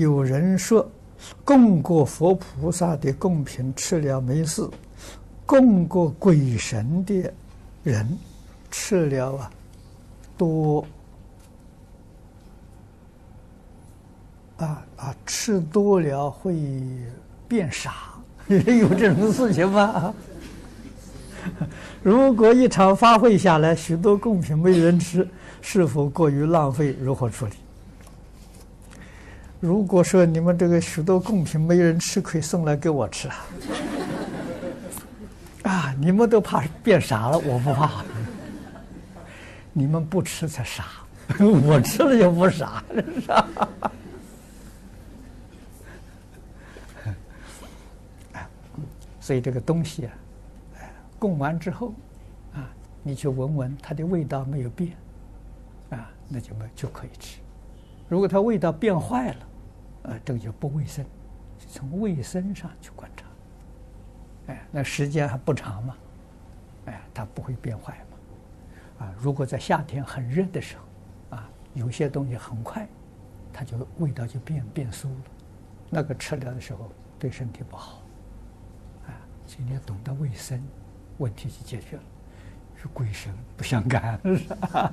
有人说，供过佛菩萨的供品吃了没事，供过鬼神的人吃了啊，多啊啊，吃多了会变傻，有这种事情吗？如果一场法会下来，许多供品没人吃，是否过于浪费？如何处理？如果说你们这个许多贡品没人吃，可以送来给我吃啊！啊，你们都怕变傻了，我不怕。你们不吃才傻，我吃了就不傻，是吧？所以这个东西啊，供完之后啊，你去闻闻它的味道没有变，啊，那就没就可以吃。如果它味道变坏了，呃，这个就不卫生，从卫生上去观察。哎，那时间还不长嘛，哎，它不会变坏嘛。啊，如果在夏天很热的时候，啊，有些东西很快，它就味道就变变馊了，那个吃了的时候对身体不好。啊，今天懂得卫生，问题就解决了，是鬼神不相干，是吧？